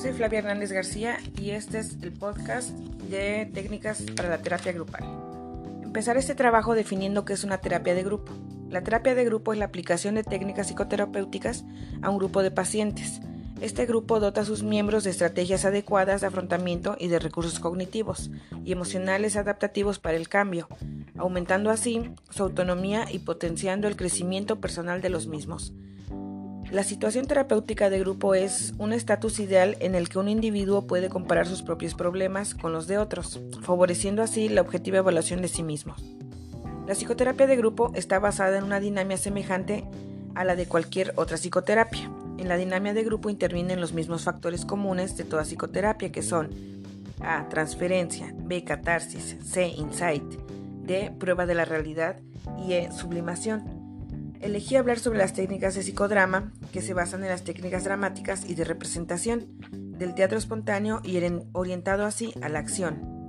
soy Flavia Hernández García y este es el podcast de técnicas para la terapia grupal. Empezar este trabajo definiendo qué es una terapia de grupo. La terapia de grupo es la aplicación de técnicas psicoterapéuticas a un grupo de pacientes. Este grupo dota a sus miembros de estrategias adecuadas de afrontamiento y de recursos cognitivos y emocionales adaptativos para el cambio, aumentando así su autonomía y potenciando el crecimiento personal de los mismos. La situación terapéutica de grupo es un estatus ideal en el que un individuo puede comparar sus propios problemas con los de otros, favoreciendo así la objetiva evaluación de sí mismo. La psicoterapia de grupo está basada en una dinámica semejante a la de cualquier otra psicoterapia. En la dinámica de grupo intervienen los mismos factores comunes de toda psicoterapia que son A. Transferencia, B. Catarsis, C. Insight, D. Prueba de la realidad y E. Sublimación. Elegí hablar sobre las técnicas de psicodrama, que se basan en las técnicas dramáticas y de representación, del teatro espontáneo y orientado así a la acción.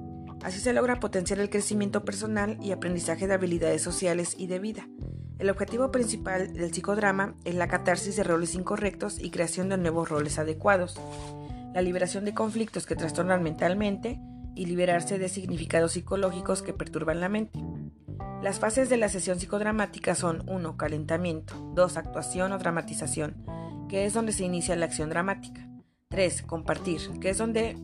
Así se logra potenciar el crecimiento personal y aprendizaje de habilidades sociales y de vida. El objetivo principal del psicodrama es la catarsis de roles incorrectos y creación de nuevos roles adecuados, la liberación de conflictos que trastornan mentalmente y liberarse de significados psicológicos que perturban la mente. Las fases de la sesión psicodramática son 1. Calentamiento, 2. Actuación o dramatización, que es donde se inicia la acción dramática. 3. Compartir, que es donde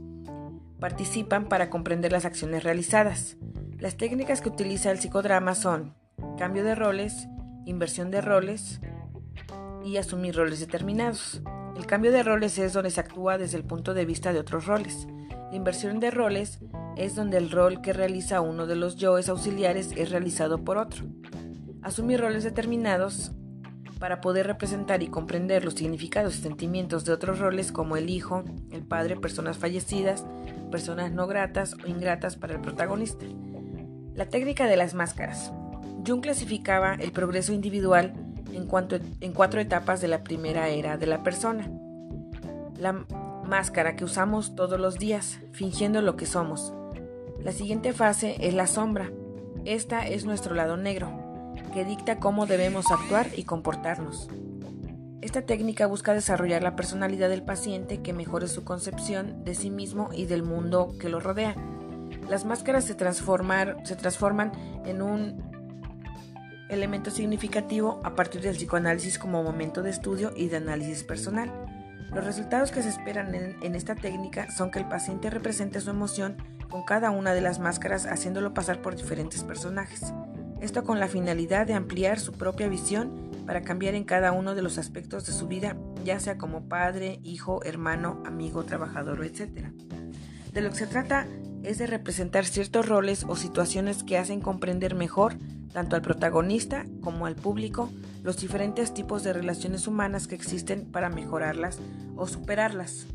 participan para comprender las acciones realizadas. Las técnicas que utiliza el psicodrama son cambio de roles, inversión de roles y asumir roles determinados. El cambio de roles es donde se actúa desde el punto de vista de otros roles. La inversión de roles es donde el rol que realiza uno de los yoes auxiliares es realizado por otro. Asumir roles determinados para poder representar y comprender los significados y sentimientos de otros roles como el hijo, el padre, personas fallecidas, personas no gratas o ingratas para el protagonista. La técnica de las máscaras. Jung clasificaba el progreso individual en, en cuatro etapas de la primera era de la persona. La máscara que usamos todos los días, fingiendo lo que somos. La siguiente fase es la sombra. Esta es nuestro lado negro, que dicta cómo debemos actuar y comportarnos. Esta técnica busca desarrollar la personalidad del paciente que mejore su concepción de sí mismo y del mundo que lo rodea. Las máscaras se, se transforman en un elemento significativo a partir del psicoanálisis como momento de estudio y de análisis personal. Los resultados que se esperan en, esta técnica son que el paciente represente su emoción con cada una de las máscaras haciéndolo pasar por diferentes personajes. Esto con la finalidad de ampliar su propia visión para cambiar en cada uno de los aspectos de su vida, ya sea como padre, hijo, hermano, amigo, trabajador, etc. De lo que se trata es de representar ciertos roles o situaciones que hacen comprender mejor tanto al protagonista como al público los diferentes tipos de relaciones humanas que existen para mejorarlas o superarlas.